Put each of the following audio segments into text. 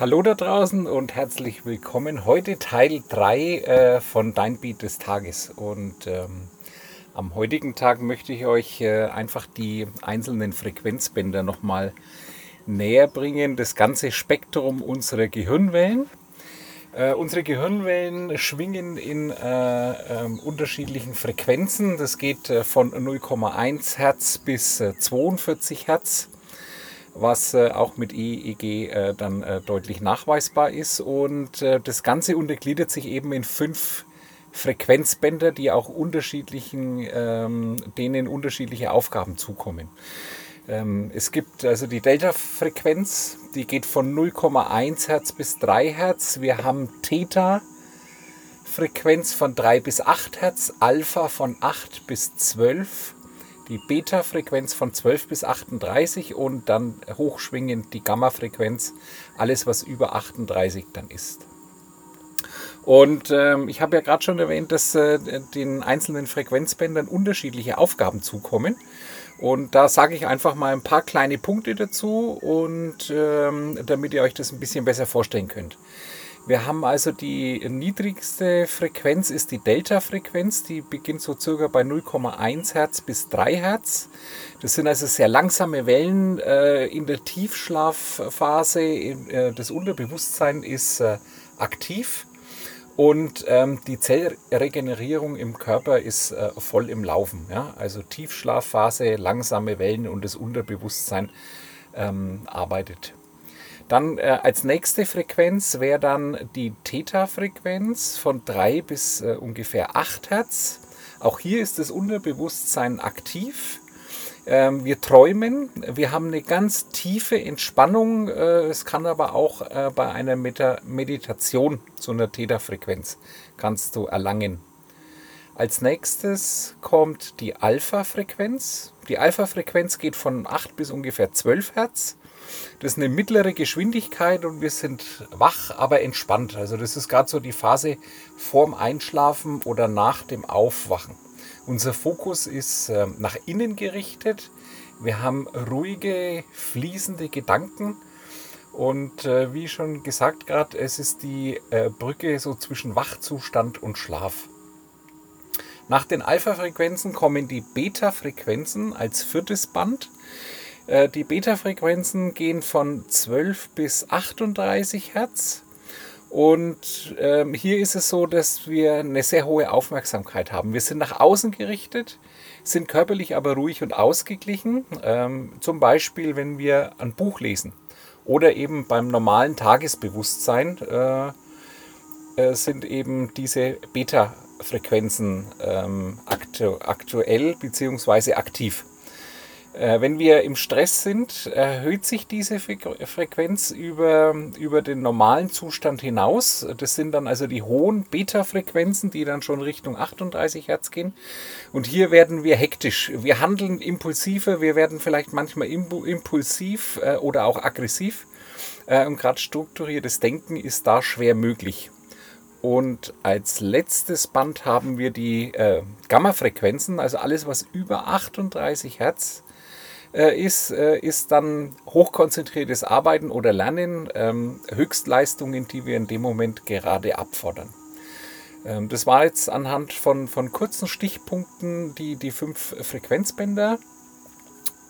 Hallo da draußen und herzlich willkommen. Heute Teil 3 äh, von Dein Beat des Tages. Und ähm, am heutigen Tag möchte ich euch äh, einfach die einzelnen Frequenzbänder nochmal näher bringen. Das ganze Spektrum unserer Gehirnwellen. Äh, unsere Gehirnwellen schwingen in äh, ähm, unterschiedlichen Frequenzen. Das geht äh, von 0,1 Hertz bis 42 äh, Hertz was äh, auch mit EEG äh, dann äh, deutlich nachweisbar ist. Und äh, das Ganze untergliedert sich eben in fünf Frequenzbänder, die auch unterschiedlichen, ähm, denen unterschiedliche Aufgaben zukommen. Ähm, es gibt also die Delta-Frequenz, die geht von 0,1 Hertz bis 3 Hertz. Wir haben Theta. Frequenz von 3 bis 8 Hertz, Alpha von 8 bis 12 die Beta-Frequenz von 12 bis 38 und dann hochschwingend die Gamma-Frequenz, alles was über 38 dann ist. Und ähm, ich habe ja gerade schon erwähnt, dass äh, den einzelnen Frequenzbändern unterschiedliche Aufgaben zukommen. Und da sage ich einfach mal ein paar kleine Punkte dazu und ähm, damit ihr euch das ein bisschen besser vorstellen könnt. Wir haben also die niedrigste Frequenz ist die Delta-Frequenz, die beginnt so circa bei 0,1 Hertz bis 3 Hertz. Das sind also sehr langsame Wellen äh, in der Tiefschlafphase. Äh, das Unterbewusstsein ist äh, aktiv und ähm, die Zellregenerierung im Körper ist äh, voll im Laufen. Ja? Also Tiefschlafphase, langsame Wellen und das Unterbewusstsein ähm, arbeitet. Dann äh, als nächste Frequenz wäre dann die Theta-Frequenz von 3 bis äh, ungefähr 8 Hertz. Auch hier ist das Unterbewusstsein aktiv. Ähm, wir träumen, wir haben eine ganz tiefe Entspannung. Äh, es kann aber auch äh, bei einer Meta Meditation zu einer Theta-Frequenz kannst du erlangen. Als nächstes kommt die Alpha-Frequenz. Die Alpha-Frequenz geht von 8 bis ungefähr 12 Hertz. Das ist eine mittlere Geschwindigkeit und wir sind wach, aber entspannt. Also das ist gerade so die Phase vorm Einschlafen oder nach dem Aufwachen. Unser Fokus ist äh, nach innen gerichtet. Wir haben ruhige, fließende Gedanken. Und äh, wie schon gesagt gerade, es ist die äh, Brücke so zwischen Wachzustand und Schlaf. Nach den Alpha-Frequenzen kommen die Beta-Frequenzen als viertes Band. Äh, die Beta-Frequenzen gehen von 12 bis 38 Hertz. Und ähm, hier ist es so, dass wir eine sehr hohe Aufmerksamkeit haben. Wir sind nach außen gerichtet, sind körperlich aber ruhig und ausgeglichen. Ähm, zum Beispiel, wenn wir ein Buch lesen oder eben beim normalen Tagesbewusstsein äh, äh, sind eben diese Beta-Frequenzen ähm, aktu aktuell bzw. aktiv. Äh, wenn wir im Stress sind, erhöht sich diese Frequenz über, über den normalen Zustand hinaus. Das sind dann also die hohen Beta-Frequenzen, die dann schon Richtung 38 Hertz gehen. Und hier werden wir hektisch. Wir handeln impulsiver, wir werden vielleicht manchmal impulsiv äh, oder auch aggressiv. Äh, und gerade strukturiertes Denken ist da schwer möglich. Und als letztes Band haben wir die äh, Gamma-Frequenzen, also alles, was über 38 Hertz ist, äh, ist dann hochkonzentriertes Arbeiten oder Lernen, ähm, Höchstleistungen, die wir in dem Moment gerade abfordern. Ähm, das war jetzt anhand von, von kurzen Stichpunkten die, die fünf Frequenzbänder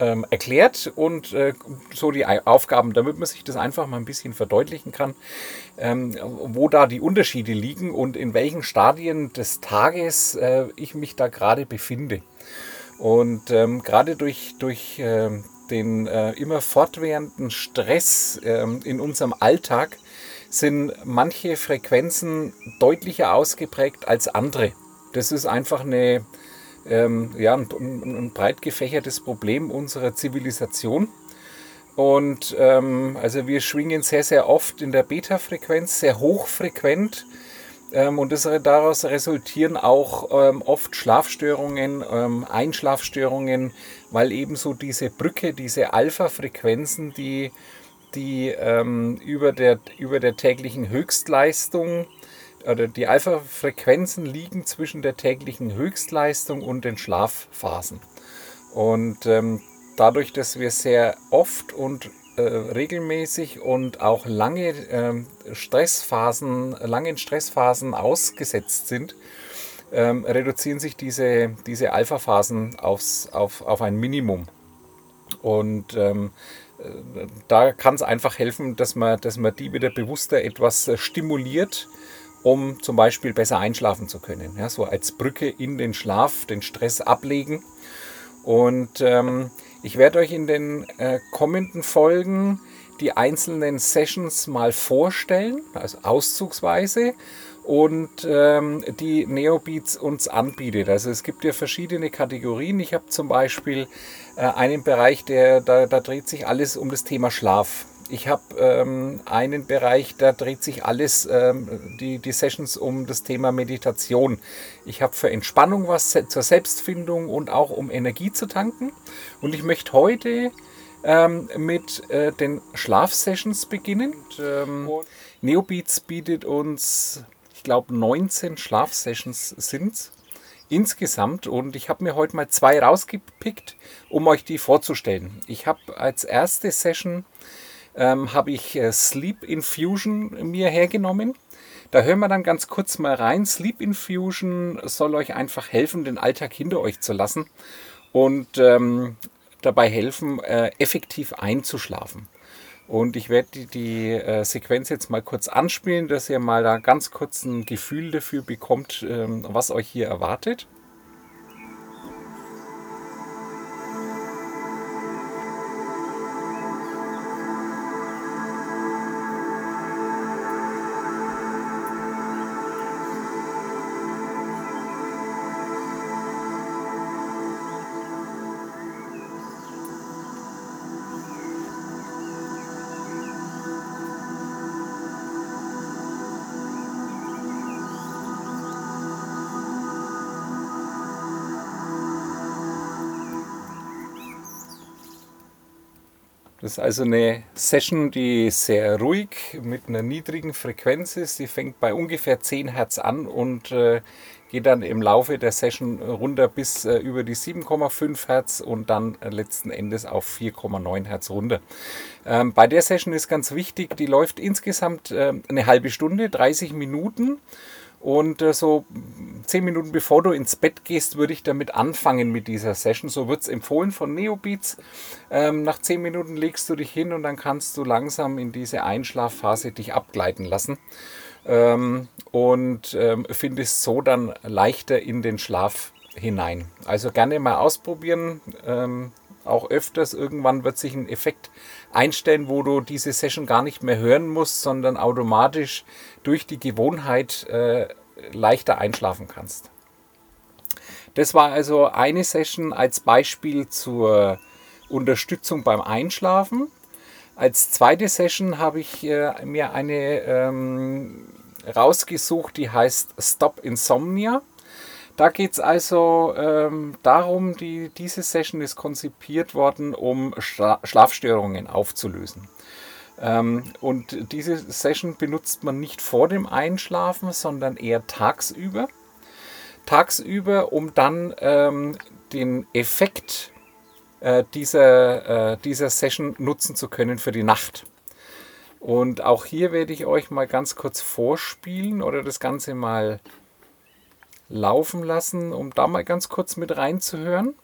ähm, erklärt und äh, so die Aufgaben, damit man sich das einfach mal ein bisschen verdeutlichen kann, ähm, wo da die Unterschiede liegen und in welchen Stadien des Tages äh, ich mich da gerade befinde. Und ähm, gerade durch, durch äh, den äh, immer fortwährenden Stress ähm, in unserem Alltag sind manche Frequenzen deutlicher ausgeprägt als andere. Das ist einfach eine, ähm, ja, ein, ein, breit gefächertes Problem unserer Zivilisation. Und ähm, also wir schwingen sehr, sehr oft in der Beta-Frequenz, sehr hochfrequent ähm, und das, daraus resultieren auch ähm, oft Schlafstörungen, ähm, Einschlafstörungen, weil ebenso diese Brücke, diese Alpha-Frequenzen, die, die ähm, über, der, über der täglichen Höchstleistung oder die Alpha-Frequenzen liegen zwischen der täglichen Höchstleistung und den Schlafphasen. Und ähm, dadurch, dass wir sehr oft und äh, regelmäßig und auch lange ähm, Stressphasen, langen Stressphasen ausgesetzt sind, ähm, reduzieren sich diese, diese Alpha-Phasen aufs, auf, auf ein Minimum. Und ähm, äh, da kann es einfach helfen, dass man, dass man die wieder bewusster etwas äh, stimuliert, um zum Beispiel besser einschlafen zu können. Ja, so als Brücke in den Schlaf, den Stress ablegen. Und ähm, ich werde euch in den äh, kommenden Folgen die einzelnen Sessions mal vorstellen, also auszugsweise und ähm, die Neobeats uns anbietet. Also es gibt ja verschiedene Kategorien. Ich habe zum Beispiel äh, einen Bereich, der da, da dreht sich alles um das Thema Schlaf. Ich habe ähm, einen Bereich, da dreht sich alles, ähm, die, die Sessions um das Thema Meditation. Ich habe für Entspannung was zur Selbstfindung und auch um Energie zu tanken. Und ich möchte heute ähm, mit äh, den Schlafsessions beginnen. Ähm, Neobeats bietet uns glaube 19 Schlafsessions sind insgesamt und ich habe mir heute mal zwei rausgepickt, um euch die vorzustellen. Ich habe als erste Session ähm, habe ich äh, Sleep Infusion mir hergenommen. Da hören wir dann ganz kurz mal rein. Sleep Infusion soll euch einfach helfen, den Alltag hinter euch zu lassen und ähm, dabei helfen, äh, effektiv einzuschlafen. Und ich werde die, die äh, Sequenz jetzt mal kurz anspielen, dass ihr mal da ganz kurz ein Gefühl dafür bekommt, ähm, was euch hier erwartet. Das ist also eine Session, die sehr ruhig mit einer niedrigen Frequenz ist. Die fängt bei ungefähr 10 Hertz an und äh, geht dann im Laufe der Session runter bis äh, über die 7,5 Hertz und dann äh, letzten Endes auf 4,9 Hertz runter. Ähm, bei der Session ist ganz wichtig, die läuft insgesamt eine halbe Stunde, 30 Minuten. Und äh, so zehn Minuten bevor du ins Bett gehst, würde ich damit anfangen mit dieser Session. So wird es empfohlen von Neobeats. Ähm, nach zehn Minuten legst du dich hin und dann kannst du langsam in diese Einschlafphase dich abgleiten lassen. Ähm, und ähm, findest so dann leichter in den Schlaf hinein. Also gerne mal ausprobieren. Ähm, auch öfters. Irgendwann wird sich ein Effekt einstellen, wo du diese Session gar nicht mehr hören musst, sondern automatisch durch die Gewohnheit äh, leichter einschlafen kannst. Das war also eine Session als Beispiel zur Unterstützung beim Einschlafen. Als zweite Session habe ich äh, mir eine ähm, rausgesucht, die heißt Stop Insomnia. Da geht es also ähm, darum, die, diese Session ist konzipiert worden, um Schla Schlafstörungen aufzulösen. Ähm, und diese Session benutzt man nicht vor dem Einschlafen, sondern eher tagsüber. Tagsüber, um dann ähm, den Effekt äh, dieser, äh, dieser Session nutzen zu können für die Nacht. Und auch hier werde ich euch mal ganz kurz vorspielen oder das Ganze mal laufen lassen, um da mal ganz kurz mit reinzuhören.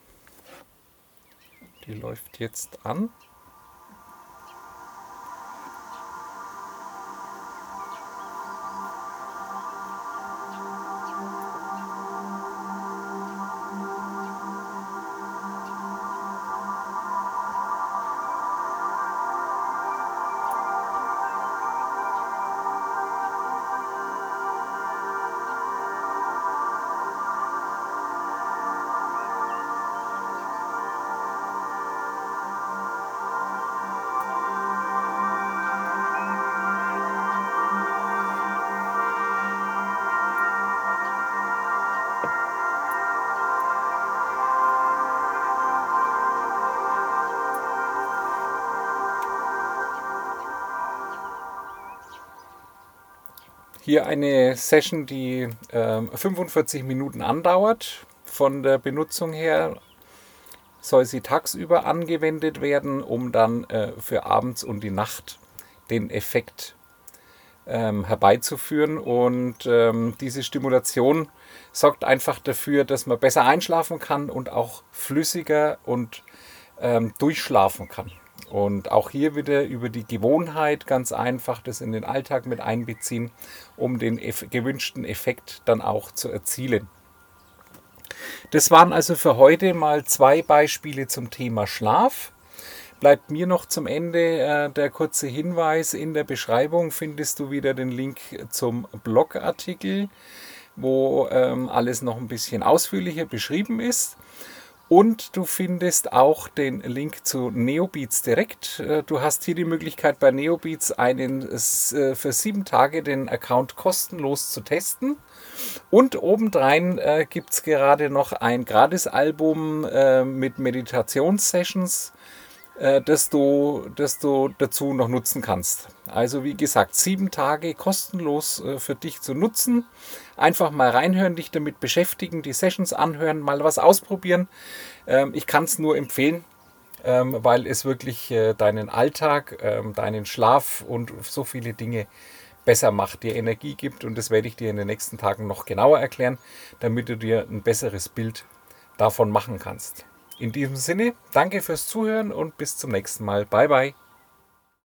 Die läuft jetzt an. Hier eine Session, die äh, 45 Minuten andauert von der Benutzung her. soll sie tagsüber angewendet werden, um dann äh, für abends und die Nacht den Effekt ähm, herbeizuführen. Und ähm, diese Stimulation sorgt einfach dafür, dass man besser einschlafen kann und auch flüssiger und ähm, durchschlafen kann. Und auch hier wieder über die Gewohnheit ganz einfach das in den Alltag mit einbeziehen, um den gewünschten Effekt dann auch zu erzielen. Das waren also für heute mal zwei Beispiele zum Thema Schlaf. Bleibt mir noch zum Ende äh, der kurze Hinweis. In der Beschreibung findest du wieder den Link zum Blogartikel, wo ähm, alles noch ein bisschen ausführlicher beschrieben ist. Und du findest auch den Link zu Neobeats direkt. Äh, du hast hier die Möglichkeit bei Neobeats einen äh, für sieben Tage den Account kostenlos zu testen. Und obendrein äh, gibt es gerade noch ein Gratisalbum mit Meditationssessions äh, das, du, das du dazu noch nutzen kannst. Also wie gesagt, sieben Tage kostenlos äh, für dich zu nutzen. Einfach mal reinhören, dich damit beschäftigen, die Sessions anhören, mal was ausprobieren. Ähm, ich kann es nur empfehlen, ähm, weil es wirklich äh, deinen Alltag, ähm, deinen Schlaf und so viele Dinge besser macht, dir Energie gibt. Und das werde ich dir in den nächsten Tagen noch genauer erklären, damit du dir ein besseres Bild davon machen kannst. In diesem Sinne, danke fürs Zuhören und bis zum nächsten Mal. Bye bye.